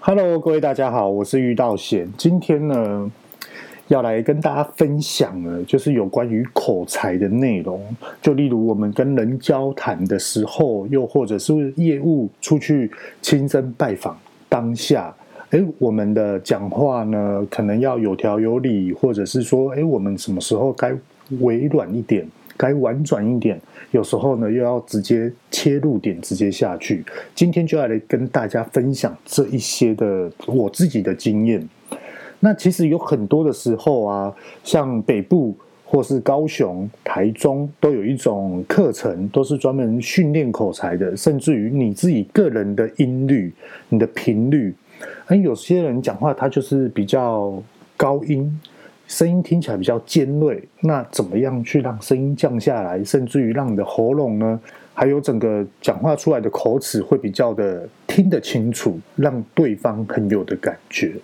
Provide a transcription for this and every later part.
Hello，各位大家好，我是玉道贤。今天呢，要来跟大家分享的，就是有关于口才的内容。就例如我们跟人交谈的时候，又或者是业务出去亲身拜访当下，哎，我们的讲话呢，可能要有条有理，或者是说，哎，我们什么时候该委软一点，该婉转一点。有时候呢，又要直接切入点，直接下去。今天就要来跟大家分享这一些的我自己的经验。那其实有很多的时候啊，像北部或是高雄、台中，都有一种课程，都是专门训练口才的，甚至于你自己个人的音律、你的频率。而有些人讲话，他就是比较高音。声音听起来比较尖锐，那怎么样去让声音降下来，甚至于让你的喉咙呢，还有整个讲话出来的口齿会比较的听得清楚，让对方很有的感觉。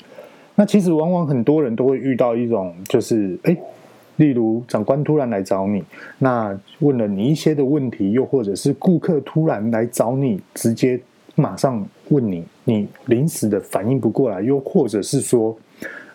那其实往往很多人都会遇到一种，就是诶，例如长官突然来找你，那问了你一些的问题，又或者是顾客突然来找你，直接马上问你，你临时的反应不过来，又或者是说。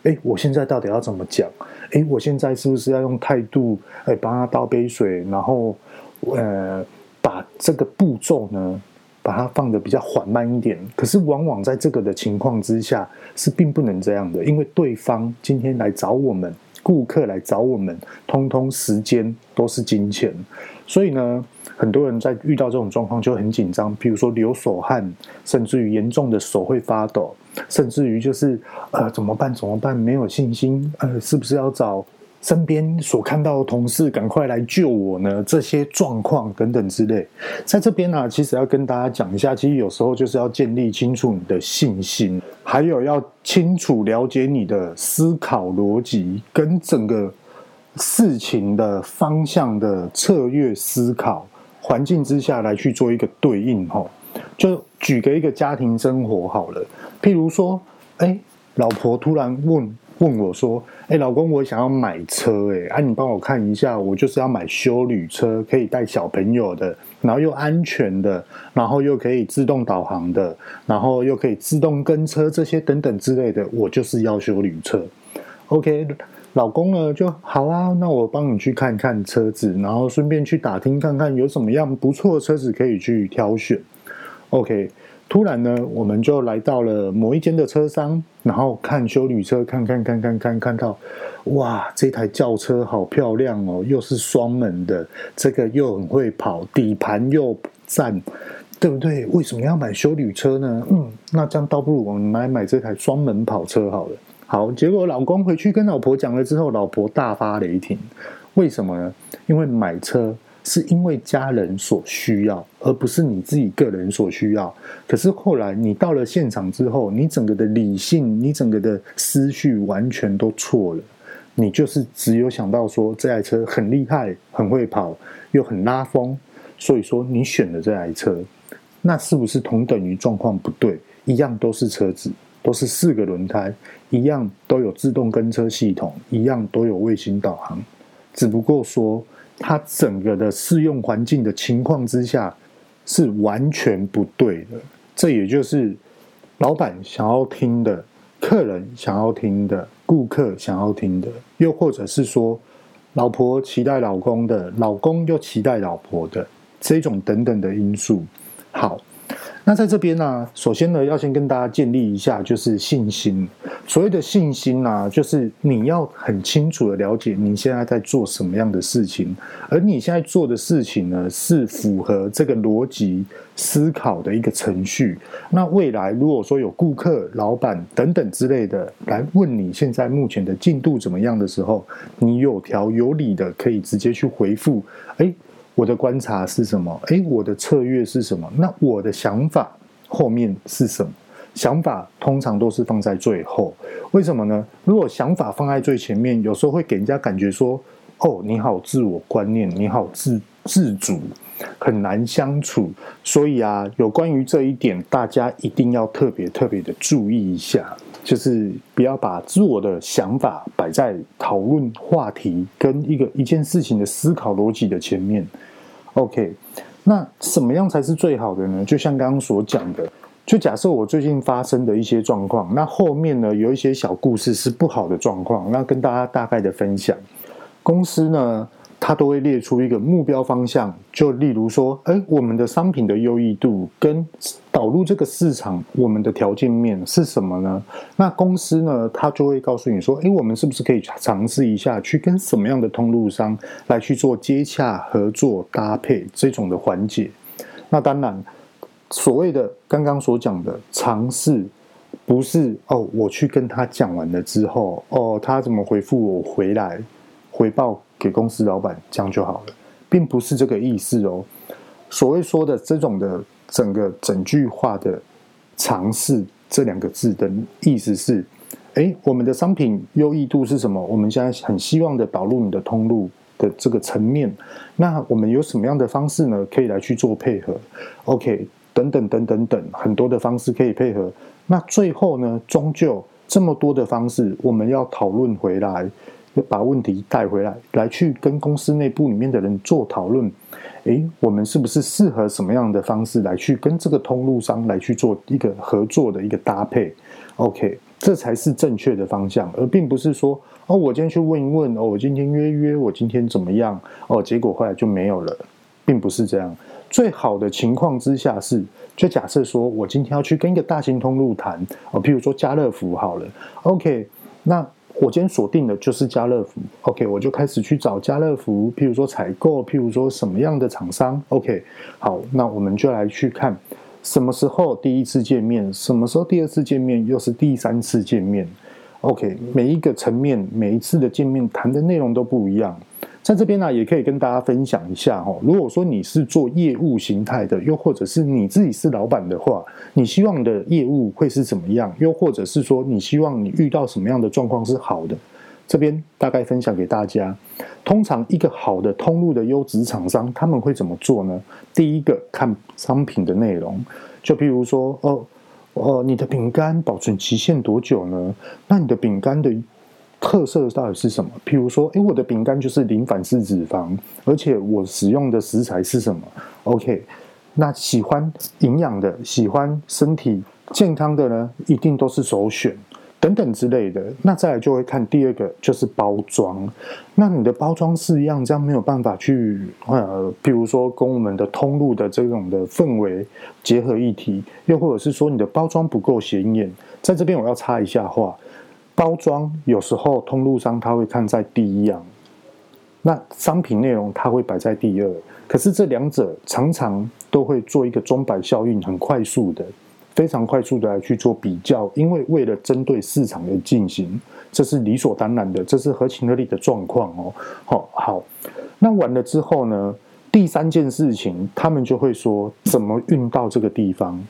哎，我现在到底要怎么讲？哎，我现在是不是要用态度，哎，帮他倒杯水，然后，呃，把这个步骤呢，把它放得比较缓慢一点。可是，往往在这个的情况之下，是并不能这样的，因为对方今天来找我们，顾客来找我们，通通时间都是金钱，所以呢，很多人在遇到这种状况就很紧张，比如说流手汗，甚至于严重的手会发抖。甚至于就是呃怎么办？怎么办？没有信心，呃，是不是要找身边所看到的同事赶快来救我呢？这些状况等等之类，在这边呢、其实要跟大家讲一下，其实有时候就是要建立清楚你的信心，还有要清楚了解你的思考逻辑跟整个事情的方向的策略思考环境之下来去做一个对应吼。就举个一个家庭生活好了。譬如说，哎，老婆突然问问我说：“哎，老公，我想要买车，哎，啊，你帮我看一下，我就是要买休旅车，可以带小朋友的，然后又安全的，然后又可以自动导航的，然后又可以自动跟车这些等等之类的，我就是要休旅车。OK，老公呢就好啊，那我帮你去看看车子，然后顺便去打听看看有什么样不错的车子可以去挑选。OK。”突然呢，我们就来到了某一间的车商，然后看修旅车，看看看看看，看到，哇，这台轿车好漂亮哦，又是双门的，这个又很会跑，底盘又赞，对不对？为什么要买修旅车呢？嗯，那这样倒不如我们买买这台双门跑车好了。好，结果老公回去跟老婆讲了之后，老婆大发雷霆，为什么呢？因为买车。是因为家人所需要，而不是你自己个人所需要。可是后来你到了现场之后，你整个的理性，你整个的思绪完全都错了。你就是只有想到说这台车很厉害，很会跑，又很拉风，所以说你选了这台车。那是不是同等于状况不对？一样都是车子，都是四个轮胎，一样都有自动跟车系统，一样都有卫星导航，只不过说。它整个的适用环境的情况之下是完全不对的，这也就是老板想要听的，客人想要听的，顾客想要听的，又或者是说，老婆期待老公的，老公又期待老婆的这种等等的因素。好。那在这边呢、首先呢，要先跟大家建立一下，就是信心。所谓的信心呢、就是你要很清楚的了解你现在在做什么样的事情，而你现在做的事情呢，是符合这个逻辑思考的一个程序。那未来如果说有顾客、老板等等之类的来问你现在目前的进度怎么样的时候，你有条有理的可以直接去回复，诶我的观察是什么？诶，我的策略是什么？那我的想法后面是什么？想法通常都是放在最后，为什么呢？如果想法放在最前面，有时候会给人家感觉说：“哦，你好自我观念，你好自自主，很难相处。”所以啊，有关于这一点，大家一定要特别特别的注意一下。就是不要把自我的想法摆在讨论话题跟一个一件事情的思考逻辑的前面。OK，那什么样才是最好的呢？就像刚刚所讲的，就假设我最近发生的一些状况，那后面呢有一些小故事是不好的状况，那跟大家大概的分享。公司呢，它都会列出一个目标方向，就例如说，哎，我们的商品的优异度跟导入这个市场，我们的条件面是什么呢？那公司呢，它就会告诉你说，哎，我们是不是可以尝试一下，去跟什么样的通路商来去做接洽、合作、搭配这种的环节？那当然，所谓的刚刚所讲的尝试，不是哦，我去跟他讲完了之后，哦，他怎么回复我回来？回报给公司老板，这样就好了，并不是这个意思哦。所谓说的这种的整个整句话的尝试这两个字的意思是：诶，我们的商品优异度是什么？我们现在很希望的导入你的通路的这个层面，那我们有什么样的方式呢？可以来去做配合？OK，等等等等等，很多的方式可以配合。那最后呢，终究这么多的方式，我们要讨论回来。把问题带回来，来去跟公司内部里面的人做讨论。诶，我们是不是适合什么样的方式来去跟这个通路商来去做一个合作的一个搭配？OK，这才是正确的方向，而并不是说哦，我今天去问一问，哦，我今天约约，我今天怎么样？哦，结果后来就没有了，并不是这样。最好的情况之下是，就假设说我今天要去跟一个大型通路谈，哦，譬如说家乐福好了，OK，那。我今天锁定的就是家乐福，OK，我就开始去找家乐福，譬如说采购，譬如说什么样的厂商，OK，好，那我们就来去看什么时候第一次见面，什么时候第二次见面，又是第三次见面，OK，每一个层面，每一次的见面谈的内容都不一样。在这边呢，也可以跟大家分享一下哈。如果说你是做业务形态的，又或者是你自己是老板的话，你希望的业务会是怎么样？又或者是说，你希望你遇到什么样的状况是好的？这边大概分享给大家。通常一个好的通路的优质厂商，他们会怎么做呢？第一个看商品的内容，就譬如说，哦哦，你的饼干保存期限多久呢？那你的饼干的。特色到底是什么？譬如说，诶，我的饼干就是零反式脂肪，而且我使用的食材是什么？OK，那喜欢营养的、喜欢身体健康的呢，一定都是首选，等等之类的。那再来就会看第二个，就是包装。那你的包装是一样，这样没有办法去呃，譬如说跟我们的通路的这种的氛围结合一体，又或者是说你的包装不够显眼。在这边我要插一下话。包装有时候通路商他会看在第一样，那商品内容他会摆在第二。可是这两者常常都会做一个钟摆效应，很快速的、非常快速的来去做比较，因为为了针对市场的进行，这是理所当然的，这是合情合理的状况哦。好，好，那完了之后呢，第三件事情他们就会说怎么运到这个地方，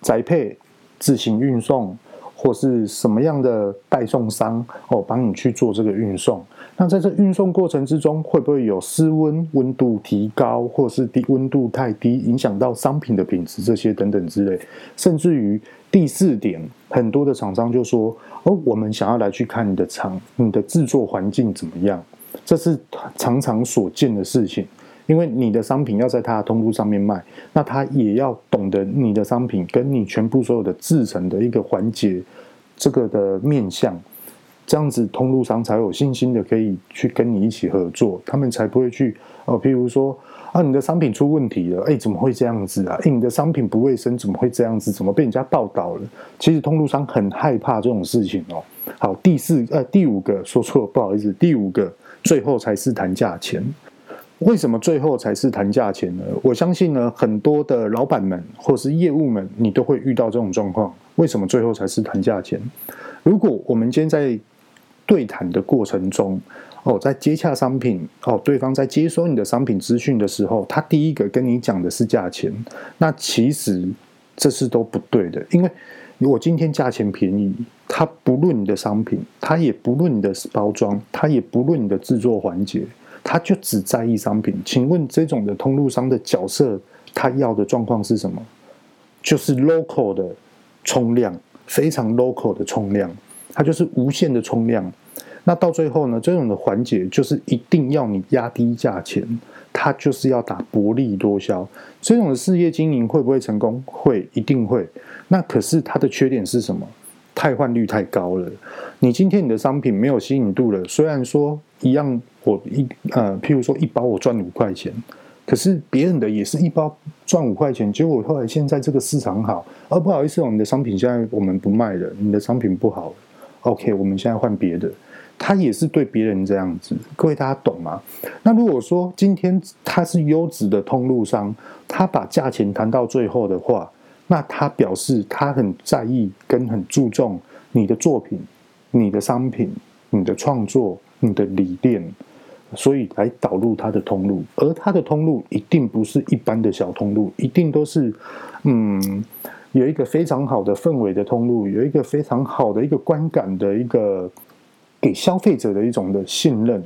宅配、自行运送。或是什么样的代送商哦，帮你去做这个运送。那在这运送过程之中，会不会有失温、温度提高，或是低温度太低，影响到商品的品质这些等等之类。甚至于第四点，很多的厂商就说：“哦，我们想要来去看你的厂，你的制作环境怎么样？”这是常常所见的事情。因为你的商品要在他的通路上面卖，那他也要懂得你的商品跟你全部所有的制成的一个环节，这个的面向，这样子通路商才有信心的可以去跟你一起合作，他们才不会去哦，譬如说啊，你的商品出问题了，哎，怎么会这样子啊？哎，你的商品不卫生，怎么会这样子？怎么被人家报道了？其实通路商很害怕这种事情哦。好，第四呃第五个说错了，不好意思，第五个最后才是谈价钱。为什么最后才是谈价钱呢？我相信呢，很多的老板们或是业务们，你都会遇到这种状况。为什么最后才是谈价钱？如果我们今天在对谈的过程中，哦，在接洽商品，哦，对方在接收你的商品资讯的时候，他第一个跟你讲的是价钱，那其实这是都不对的，因为如果今天价钱便宜，他不论你的商品，他也不论你的包装，他也不论你的制作环节。他就只在意商品，请问这种的通路商的角色，他要的状况是什么？就是 local 的冲量，非常 local 的冲量，它就是无限的冲量。那到最后呢，这种的环节就是一定要你压低价钱，它就是要打薄利多销。这种的事业经营会不会成功？会，一定会。那可是它的缺点是什么？汰换率太高了。你今天你的商品没有吸引度了，虽然说一样，我一呃，譬如说一包我赚五块钱。可是别人的也是一包赚五块钱，结果后来现在这个市场好，哦、不好意思哦，你的商品现在我们不卖了，你的商品不好，OK，我们现在换别的。他也是对别人这样子，各位大家懂吗？那如果说今天他是优质的通路商，他把价钱谈到最后的话，那他表示他很在意跟很注重你的作品、你的商品、你的创作、你的理念。所以来导入它的通路，而它的通路一定不是一般的小通路，一定都是，嗯，有一个非常好的氛围的通路，有一个非常好的一个观感的一个给消费者的一种的信任。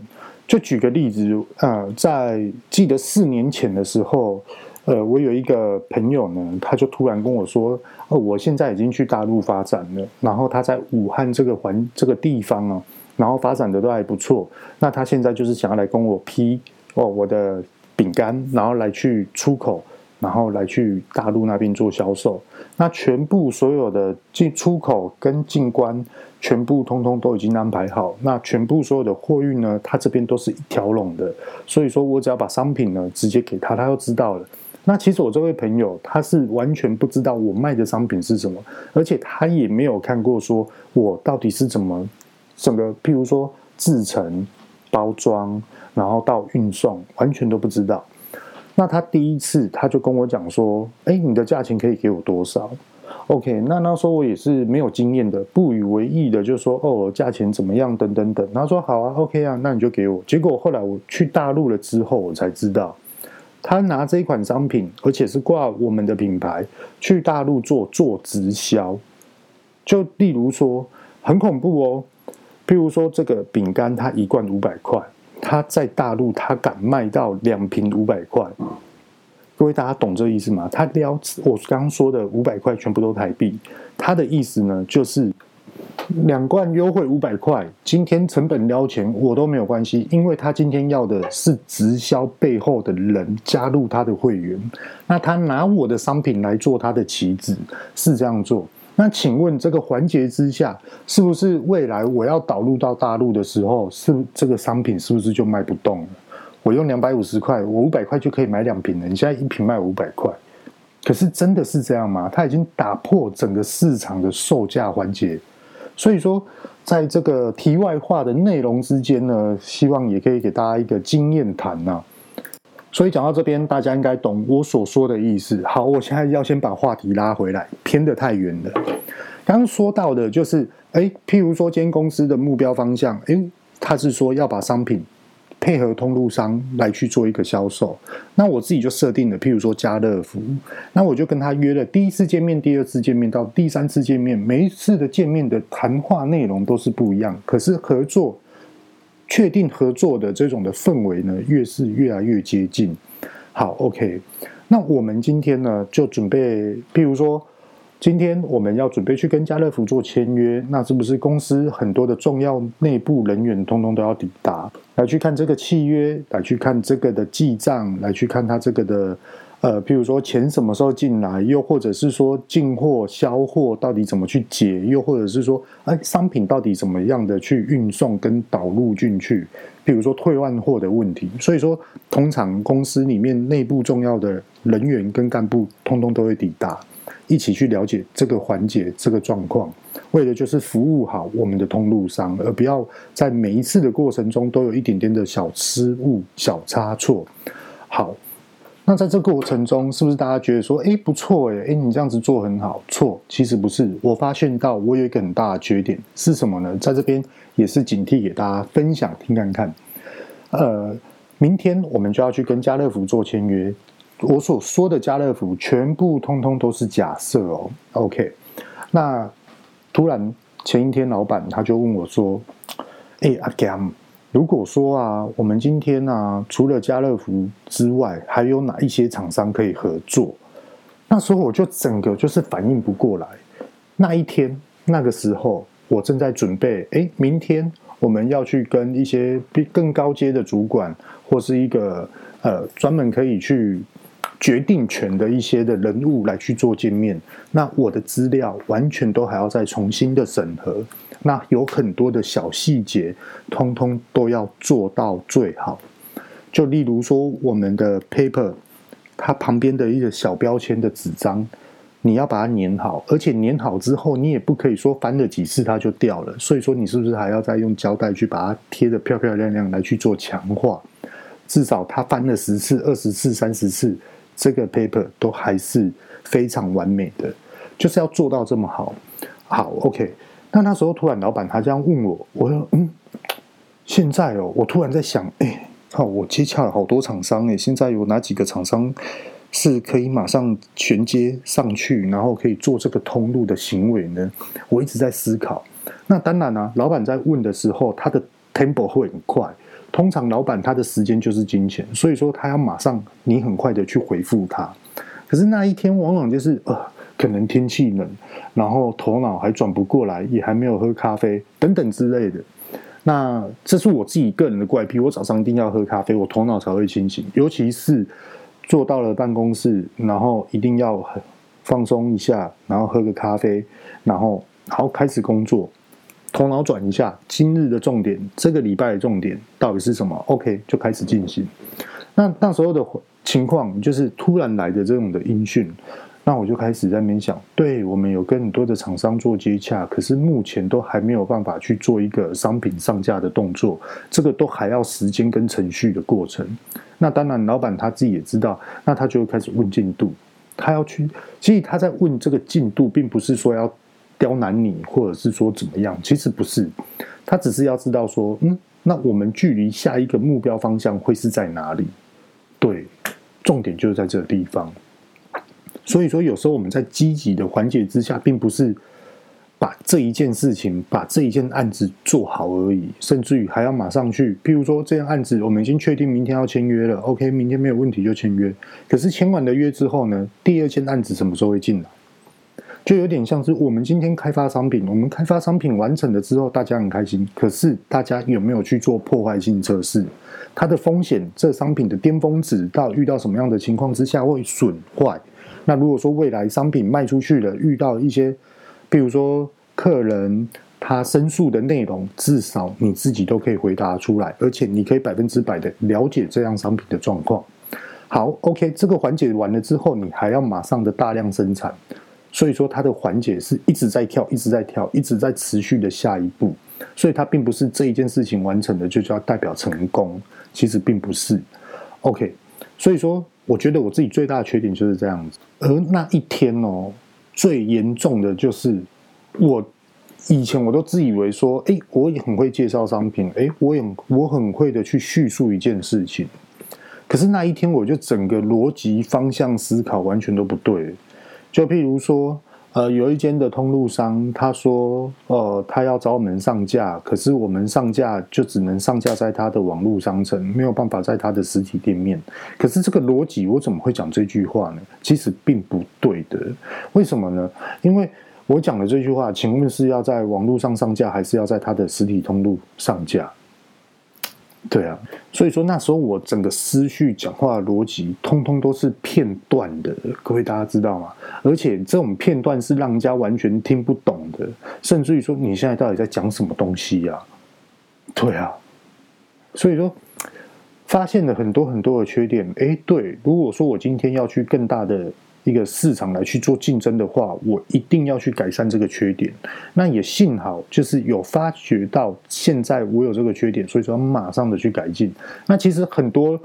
就举个例子，啊、呃，在记得四年前的时候，呃，我有一个朋友呢，他就突然跟我说，哦，我现在已经去大陆发展了，然后他在武汉这个环这个地方啊。然后发展的都还不错，那他现在就是想要来跟我批哦我的饼干，然后来去出口，然后来去大陆那边做销售。那全部所有的进出口跟进关，全部通通都已经安排好。那全部所有的货运呢，他这边都是一条龙的。所以说我只要把商品呢直接给他，他就知道了。那其实我这位朋友他是完全不知道我卖的商品是什么，而且他也没有看过说我到底是怎么。整个，譬如说制成、包装，然后到运送，完全都不知道。那他第一次他就跟我讲说：“哎，你的价钱可以给我多少？”OK，那那时候我也是没有经验的，不以为意的就说：“哦，价钱怎么样？等等等。”他说：“好啊，OK 啊，那你就给我。”结果后来我去大陆了之后，我才知道，他拿这一款商品，而且是挂我们的品牌去大陆做做直销。就例如说，很恐怖哦。譬如说，这个饼干它一罐五百块，它在大陆它敢卖到两瓶五百块。各位大家懂这意思吗？他撩我刚刚说的五百块全部都台币，他的意思呢就是两罐优惠五百块，今天成本撩钱我都没有关系，因为他今天要的是直销背后的人加入他的会员，那他拿我的商品来做他的棋子，是这样做。那请问这个环节之下，是不是未来我要导入到大陆的时候，是这个商品是不是就卖不动了？我用两百五十块，我五百块就可以买两瓶了。你现在一瓶卖五百块，可是真的是这样吗？它已经打破整个市场的售价环节。所以说，在这个题外话的内容之间呢，希望也可以给大家一个经验谈呐。所以讲到这边，大家应该懂我所说的意思。好，我现在要先把话题拉回来，偏得太远了。刚刚说到的就是，哎，譬如说，今天公司的目标方向，哎，他是说要把商品配合通路商来去做一个销售。那我自己就设定了，譬如说家乐福，那我就跟他约了第一次见面、第二次见面到第三次见面，每一次的见面的谈话内容都是不一样，可是合作。确定合作的这种的氛围呢，越是越来越接近。好，OK，那我们今天呢，就准备，譬如说，今天我们要准备去跟家乐福做签约，那是不是公司很多的重要内部人员通通都要抵达，来去看这个契约，来去看这个的记账，来去看他这个的。呃，譬如说钱什么时候进来，又或者是说进货、销货到底怎么去解，又或者是说，哎，商品到底怎么样的去运送跟导入进去，譬如说退换货的问题。所以说，通常公司里面内部重要的人员跟干部，通通都会抵达，一起去了解这个环节、这个状况，为的就是服务好我们的通路商，而不要在每一次的过程中都有一点点的小失误、小差错。好。那在这个过程中，是不是大家觉得说，哎，不错，哎，哎，你这样子做很好？错，其实不是。我发现到我有一个很大的缺点是什么呢？在这边也是警惕给大家分享听看看。呃，明天我们就要去跟家乐福做签约。我所说的家乐福，全部通通都是假设哦。OK，那突然前一天老板他就问我说，哎，阿 Gam。如果说啊，我们今天啊，除了家乐福之外，还有哪一些厂商可以合作？那时候我就整个就是反应不过来。那一天那个时候，我正在准备，哎，明天我们要去跟一些更高阶的主管，或是一个呃专门可以去决定权的一些的人物来去做见面，那我的资料完全都还要再重新的审核，那有很多的小细节，通通都要做到最好。就例如说，我们的 paper，它旁边的一个小标签的纸张，你要把它粘好，而且粘好之后，你也不可以说翻了几次它就掉了，所以说你是不是还要再用胶带去把它贴得漂漂亮亮来去做强化？至少它翻了十次、二十次、三十次，这个 paper 都还是非常完美的，就是要做到这么好。好，OK。那那时候突然老板他这样问我，我说嗯，现在哦，我突然在想，哎。好，我接洽了好多厂商诶，现在有哪几个厂商是可以马上衔接上去，然后可以做这个通路的行为呢？我一直在思考。那当然啊，老板在问的时候，他的 tempo 会很快。通常老板他的时间就是金钱，所以说他要马上你很快的去回复他。可是那一天往往就是呃，可能天气冷，然后头脑还转不过来，也还没有喝咖啡等等之类的。那这是我自己个人的怪癖，我早上一定要喝咖啡，我头脑才会清醒。尤其是坐到了办公室，然后一定要很放松一下，然后喝个咖啡，然后好开始工作，头脑转一下，今日的重点，这个礼拜的重点到底是什么？OK，就开始进行。那那时候的情况就是突然来的这种的音讯。那我就开始在那边想，对，我们有跟很多的厂商做接洽，可是目前都还没有办法去做一个商品上架的动作，这个都还要时间跟程序的过程。那当然，老板他自己也知道，那他就会开始问进度，他要去，其实他在问这个进度，并不是说要刁难你，或者是说怎么样，其实不是，他只是要知道说，嗯，那我们距离下一个目标方向会是在哪里？对，重点就是在这个地方。所以说，有时候我们在积极的环节之下，并不是把这一件事情、把这一件案子做好而已，甚至于还要马上去。譬如说，这件案子我们已经确定明天要签约了，OK，明天没有问题就签约。可是签完了约之后呢，第二件案子什么时候会进来？就有点像是我们今天开发商品，我们开发商品完成了之后，大家很开心。可是大家有没有去做破坏性测试？它的风险，这商品的巅峰值到遇到什么样的情况之下会损坏？那如果说未来商品卖出去了，遇到一些，比如说客人他申诉的内容，至少你自己都可以回答出来，而且你可以百分之百的了解这样商品的状况。好，OK，这个环节完了之后，你还要马上的大量生产，所以说它的环节是一直在跳，一直在跳，一直在持续的下一步，所以它并不是这一件事情完成了就叫代表成功，其实并不是。OK，所以说。我觉得我自己最大的缺点就是这样子，而那一天哦，最严重的就是我以前我都自以为说，哎，我也很会介绍商品，哎，我也我很会的去叙述一件事情，可是那一天我就整个逻辑方向思考完全都不对，就譬如说。呃，有一间的通路商，他说，呃，他要找我们上架，可是我们上架就只能上架在他的网络商城，没有办法在他的实体店面。可是这个逻辑，我怎么会讲这句话呢？其实并不对的。为什么呢？因为我讲的这句话，请问是要在网络上上架，还是要在他的实体通路上架？对啊，所以说那时候我整个思绪、讲话逻辑，通通都是片段的，各位大家知道吗？而且这种片段是让人家完全听不懂的，甚至于说你现在到底在讲什么东西呀？对啊，所以说发现了很多很多的缺点。诶，对，如果说我今天要去更大的。一个市场来去做竞争的话，我一定要去改善这个缺点。那也幸好，就是有发觉到现在我有这个缺点，所以说马上的去改进。那其实很多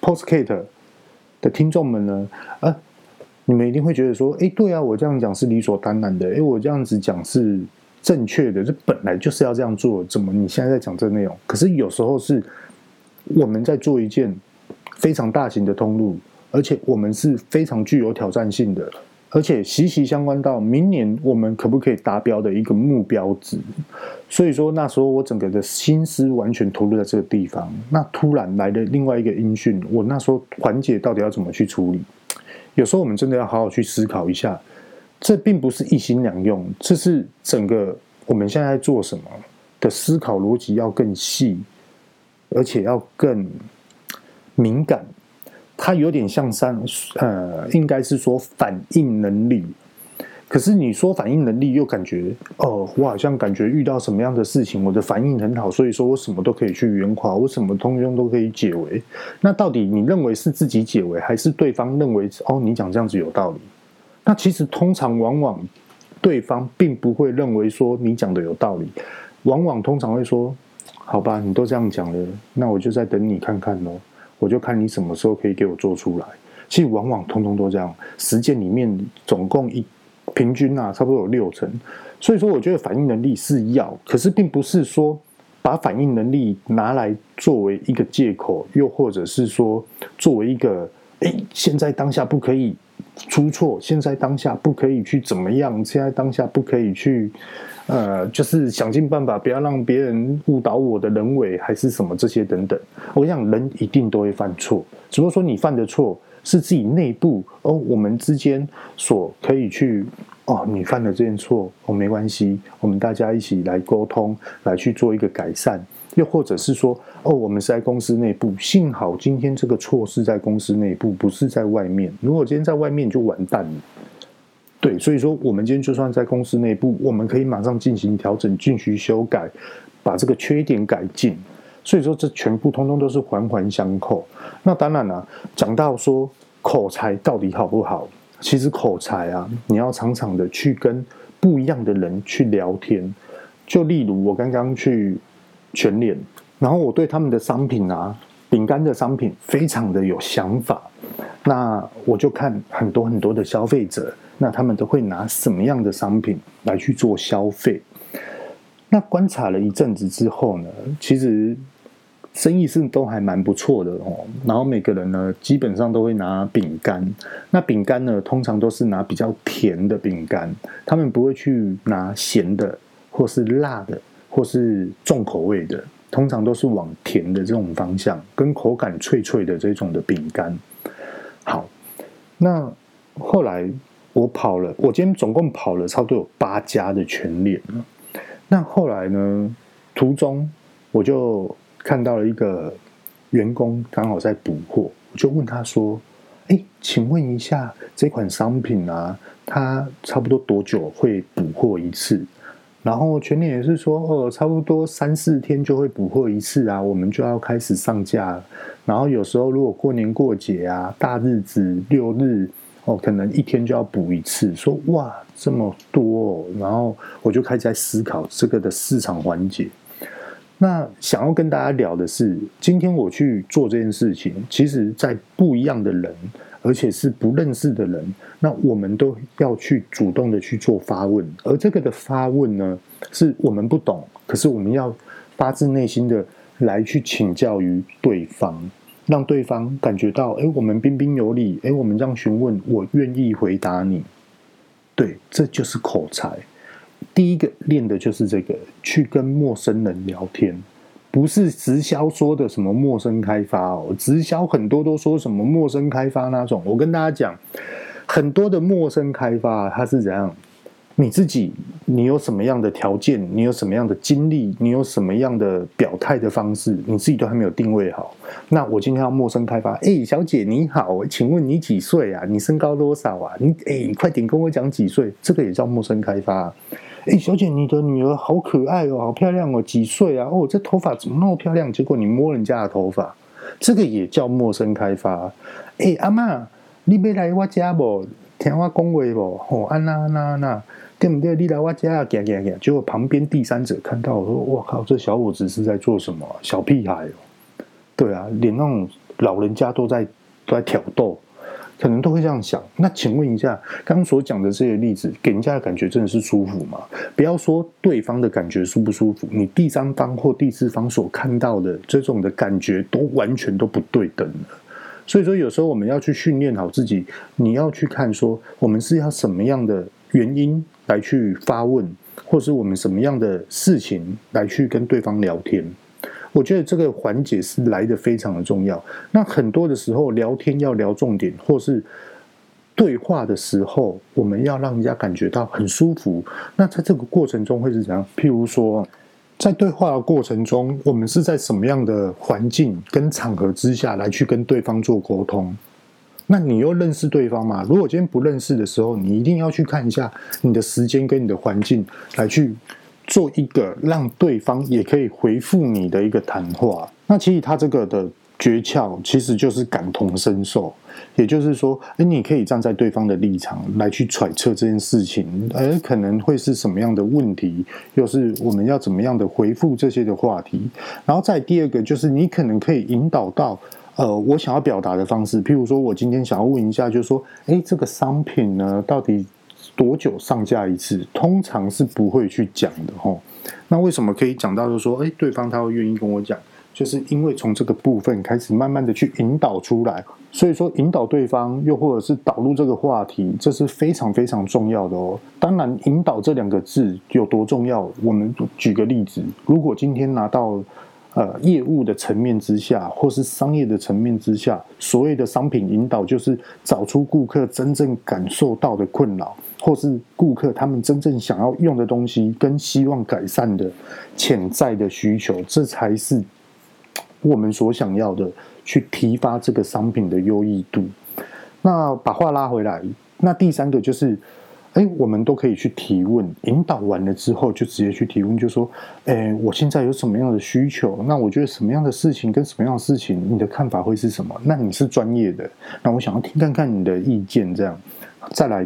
Podcast 的听众们呢，啊，你们一定会觉得说，哎，对啊，我这样讲是理所当然的，哎，我这样子讲是正确的，这本来就是要这样做，怎么你现在在讲这内容？可是有时候是我们在做一件非常大型的通路。而且我们是非常具有挑战性的，而且息息相关到明年我们可不可以达标的一个目标值。所以说那时候我整个的心思完全投入在这个地方。那突然来的另外一个音讯，我那时候环节到底要怎么去处理？有时候我们真的要好好去思考一下。这并不是一心两用，这是整个我们现在在做什么，的思考逻辑要更细，而且要更敏感。它有点像三，呃，应该是说反应能力。可是你说反应能力，又感觉哦，我好像感觉遇到什么样的事情，我的反应很好，所以说我什么都可以去圆滑，我什么通通都可以解围。那到底你认为是自己解围，还是对方认为哦，你讲这样子有道理？那其实通常往往对方并不会认为说你讲的有道理，往往通常会说，好吧，你都这样讲了，那我就再等你看看喽，我就看你什么时候可以给我做出来。其实往往通通都这样，实践里面总共一。平均啊，差不多有六成，所以说我觉得反应能力是要，可是并不是说把反应能力拿来作为一个借口，又或者是说作为一个，哎，现在当下不可以出错，现在当下不可以去怎么样，现在当下不可以去，呃，就是想尽办法不要让别人误导我的人为，还是什么这些等等。我想人一定都会犯错，只不过说你犯的错。是自己内部哦，我们之间所可以去哦，你犯了这件错哦，没关系，我们大家一起来沟通，来去做一个改善。又或者是说哦，我们是在公司内部，幸好今天这个错是在公司内部，不是在外面。如果今天在外面就完蛋了。对，所以说我们今天就算在公司内部，我们可以马上进行调整，进行修改，把这个缺点改进。所以说，这全部通通都是环环相扣。那当然了、讲到说口才到底好不好？其实口才啊，你要常常的去跟不一样的人去聊天。就例如我刚刚去全联，然后我对他们的商品啊，饼干的商品非常的有想法。那我就看很多很多的消费者，那他们都会拿什么样的商品来去做消费？那观察了一阵子之后呢，其实。生意是都还蛮不错的哦，然后每个人呢，基本上都会拿饼干。那饼干呢，通常都是拿比较甜的饼干，他们不会去拿咸的，或是辣的，或是重口味的，通常都是往甜的这种方向，跟口感脆脆的这种的饼干。好，那后来我跑了，我今天总共跑了差不多有八家的全联。那后来呢，途中我就。看到了一个员工刚好在补货，我就问他说：“哎，请问一下，这款商品啊，它差不多多久会补货一次？”然后全年也是说：“哦，差不多三四天就会补货一次啊，我们就要开始上架了。然后有时候如果过年过节啊，大日子六日哦，可能一天就要补一次。”说：“哇，这么多哦！”然后我就开始在思考这个的市场环节。那想要跟大家聊的是，今天我去做这件事情，其实，在不一样的人，而且是不认识的人，那我们都要去主动的去做发问，而这个的发问呢，是我们不懂，可是我们要发自内心的来去请教于对方，让对方感觉到，哎，我们彬彬有礼，哎，我们这样询问，我愿意回答你，对，这就是口才。第一个练的就是这个，去跟陌生人聊天，不是直销说的什么陌生开发哦。直销很多都说什么陌生开发那种，我跟大家讲，很多的陌生开发它是怎样？你自己你有什么样的条件？你有什么样的经历？你有什么样的表态的方式？你自己都还没有定位好。那我今天要陌生开发，哎，小姐你好，请问你几岁啊？你身高多少啊？你哎，快点跟我讲几岁？这个也叫陌生开发。哎，小姐，你的女儿好可爱哦，好漂亮哦，几岁啊？哦，这头发怎么那么漂亮？结果你摸人家的头发，这个也叫陌生开发。哎，阿妈，你没来我家不？听我讲话不？哦，安娜安娜安娜，对不对？你来我家啊，行行行。结果旁边第三者看到我说：“我靠，这小伙子是在做什么？小屁孩哦。”对啊，连那种老人家都在都在挑逗。可能都会这样想。那请问一下，刚刚所讲的这些例子，给人家的感觉真的是舒服吗？不要说对方的感觉舒不舒服，你第三方或第四方所看到的这种的感觉，都完全都不对等。所以说，有时候我们要去训练好自己，你要去看说，我们是要什么样的原因来去发问，或是我们什么样的事情来去跟对方聊天。我觉得这个环节是来得非常的重要。那很多的时候聊天要聊重点，或是对话的时候，我们要让人家感觉到很舒服。那在这个过程中会是怎样？譬如说，在对话的过程中，我们是在什么样的环境跟场合之下来去跟对方做沟通？那你又认识对方吗？如果今天不认识的时候，你一定要去看一下你的时间跟你的环境，来去做一个让对方也可以回复你的一个谈话。那其实他这个的。诀窍其实就是感同身受，也就是说，诶，你可以站在对方的立场来去揣测这件事情，而可能会是什么样的问题，又是我们要怎么样的回复这些的话题。然后再第二个就是，你可能可以引导到，呃，我想要表达的方式。譬如说，我今天想要问一下，就是说，诶，这个商品呢，到底多久上架一次？通常是不会去讲的齁。那为什么可以讲到，就是说，诶，对方他会愿意跟我讲？就是因为从这个部分开始，慢慢的去引导出来，所以说引导对方，又或者是导入这个话题，这是非常非常重要的哦。当然，引导这两个字有多重要，我们举个例子，如果今天拿到呃业务的层面之下，或是商业的层面之下，所谓的商品引导，就是找出顾客真正感受到的困扰，或是顾客他们真正想要用的东西，跟希望改善的潜在的需求，这才是。我们所想要的，去提发这个商品的优异度。那把话拉回来，那第三个就是，哎，我们都可以去提问，引导完了之后，就直接去提问，就说，哎，我现在有什么样的需求？那我觉得什么样的事情跟什么样的事情，你的看法会是什么？那你是专业的，那我想要听看看你的意见，这样，再来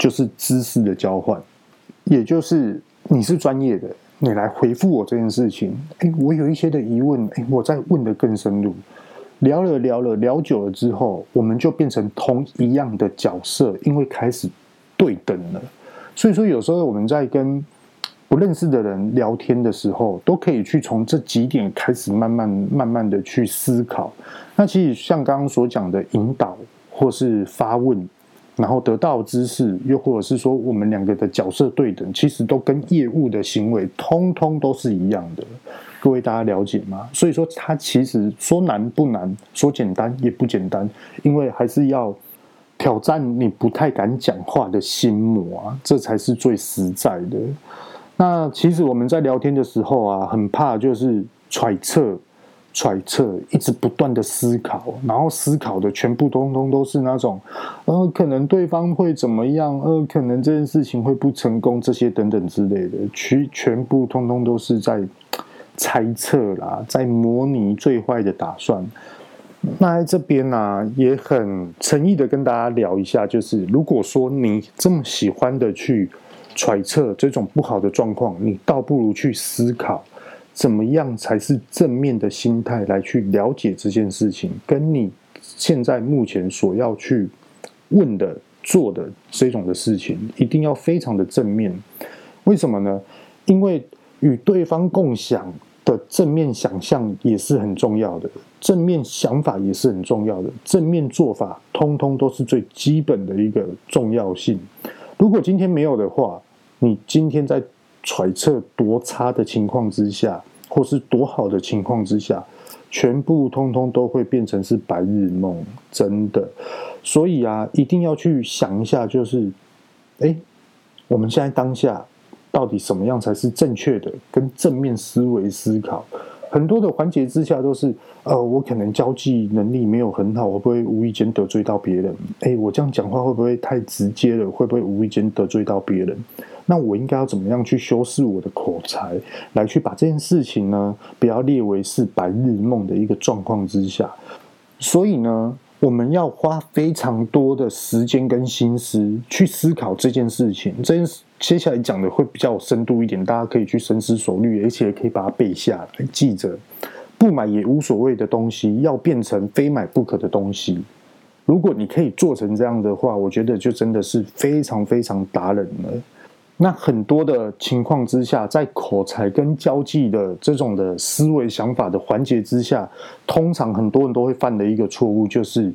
就是知识的交换，也就是你是专业的。你来回复我这件事情，哎，我有一些的疑问，哎，我再问得更深入，聊了聊了聊久了之后，我们就变成同一样的角色，因为开始对等了。所以说，有时候我们在跟不认识的人聊天的时候，都可以去从这几点开始，慢慢慢慢的去思考。那其实像刚刚所讲的引导或是发问。然后得到知识，又或者是说我们两个的角色对等，其实都跟业务的行为通通都是一样的。各位大家了解吗？所以说，它其实说难不难，说简单也不简单，因为还是要挑战你不太敢讲话的心魔啊，这才是最实在的。那其实我们在聊天的时候啊，很怕就是揣测。揣测，一直不断的思考，然后思考的全部通通都是那种，呃，可能对方会怎么样，呃，可能这件事情会不成功，这些等等之类的，全全部通通都是在猜测啦，在模拟最坏的打算。那在这边呢、也很诚意的跟大家聊一下，就是如果说你这么喜欢的去揣测这种不好的状况，你倒不如去思考。怎么样才是正面的心态来去了解这件事情？跟你现在目前所要去问的、做的这种的事情，一定要非常的正面。为什么呢？因为与对方共享的正面想象也是很重要的，正面想法也是很重要的，正面做法通通都是最基本的一个重要性。如果今天没有的话，你今天在。揣测多差的情况之下，或是多好的情况之下，全部通通都会变成是白日梦，真的。所以啊，一定要去想一下，就是，哎，我们现在当下到底什么样才是正确的？跟正面思维思考，很多的环节之下都是，呃，我可能交际能力没有很好，会不会无意间得罪到别人？哎，我这样讲话会不会太直接了？会不会无意间得罪到别人？那我应该要怎么样去修饰我的口才，来去把这件事情呢，不要列为是白日梦的一个状况之下。所以呢，我们要花非常多的时间跟心思去思考这件事情。这件事接下来讲的会比较有深度一点，大家可以去深思熟虑，而且也可以把它背下来，记着不买也无所谓的东西，要变成非买不可的东西。如果你可以做成这样的话，我觉得就真的是非常非常达人了。那很多的情况之下，在口才跟交际的这种的思维想法的环节之下，通常很多人都会犯的一个错误就是，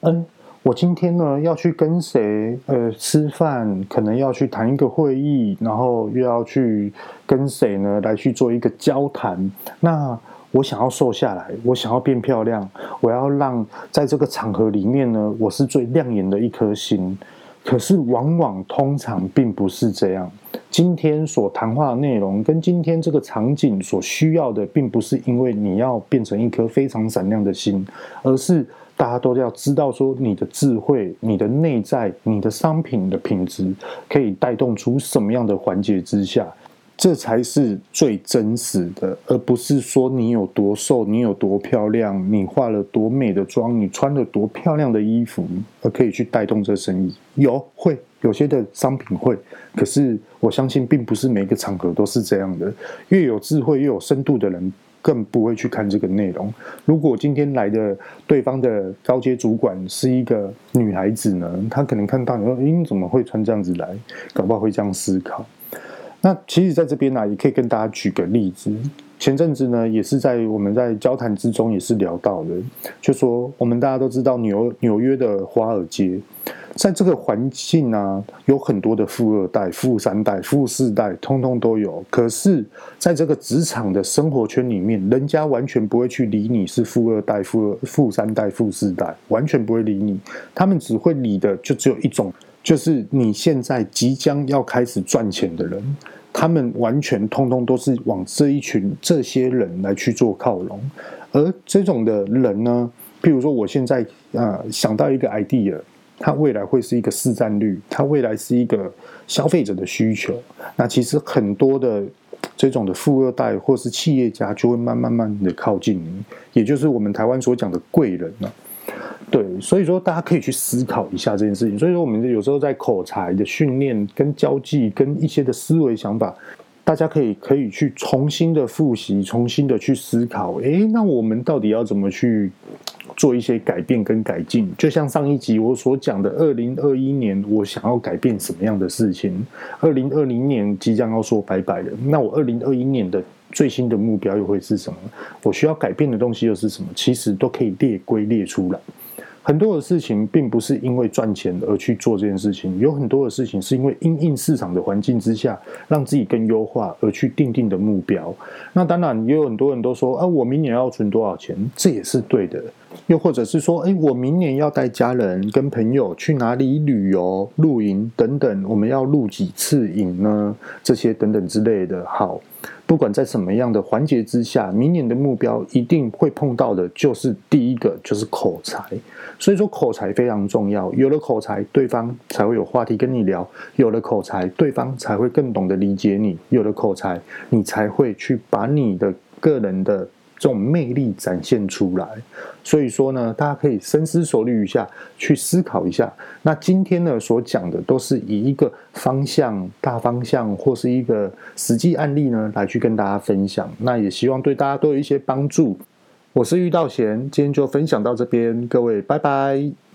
嗯，我今天呢要去跟谁呃吃饭，可能要去谈一个会议，然后又要去跟谁呢来去做一个交谈。那我想要瘦下来，我想要变漂亮，我要让在这个场合里面呢，我是最亮眼的一颗星。可是往往通常并不是这样。今天所谈话的内容跟今天这个场景所需要的，并不是因为你要变成一颗非常闪亮的心，而是大家都要知道说，你的智慧、你的内在、你的商品的品质，可以带动出什么样的环节之下。这才是最真实的，而不是说你有多瘦，你有多漂亮，你化了多美的妆，你穿了多漂亮的衣服，而可以去带动这生意。有会有些的商品会，可是我相信并不是每个场合都是这样的。越有智慧、越有深度的人，更不会去看这个内容。如果今天来的对方的高阶主管是一个女孩子呢，她可能看到你说：“诶，你怎么会穿这样子来？”搞不好会这样思考。那其实，在这边呢、也可以跟大家举个例子。前阵子呢，也是在我们在交谈之中，也是聊到的，就说我们大家都知道纽纽约的华尔街，在这个环境呢，有很多的富二代、富三代、富四代，通通都有。可是，在这个职场的生活圈里面，人家完全不会去理你是富二代、富二、富三代、富四代，完全不会理你。他们只会理的，就只有一种。就是你现在即将要开始赚钱的人，他们完全通通都是往这一群这些人来去做靠拢，而这种的人呢，譬如说我现在啊、想到一个 idea，它未来会是一个市占率，它未来是一个消费者的需求，那其实很多的这种的富二代或是企业家就会慢慢慢的靠近你，也就是我们台湾所讲的贵人了。对，所以说大家可以去思考一下这件事情。所以说，我们有时候在口才的训练、跟交际、跟一些的思维想法，大家可以可以去重新的复习、重新的去思考。诶，那我们到底要怎么去做一些改变跟改进？就像上一集我所讲的，二零二一年我想要改变什么样的事情？二零二零年即将要说拜拜了，那我二零二一年的最新的目标又会是什么？我需要改变的东西又是什么？其实都可以列归列出来。很多的事情并不是因为赚钱而去做这件事情，有很多的事情是因为因应市场的环境之下，让自己更优化而去定定的目标。那当然也有很多人都说啊，我明年要存多少钱，这也是对的。又或者是说，哎，我明年要带家人跟朋友去哪里旅游、露营等等，我们要露几次营呢？这些等等之类的。好，不管在什么样的环节之下，明年的目标一定会碰到的，就是第一个就是口才。所以说口才非常重要，有了口才，对方才会有话题跟你聊；有了口才，对方才会更懂得理解你；有了口才，你才会去把你的个人的这种魅力展现出来。所以说呢，大家可以深思熟虑一下，去思考一下。那今天呢，所讲的都是以一个方向、大方向或是一个实际案例呢，来去跟大家分享。那也希望对大家都有一些帮助。我是玉道贤，今天就分享到这边，各位拜拜。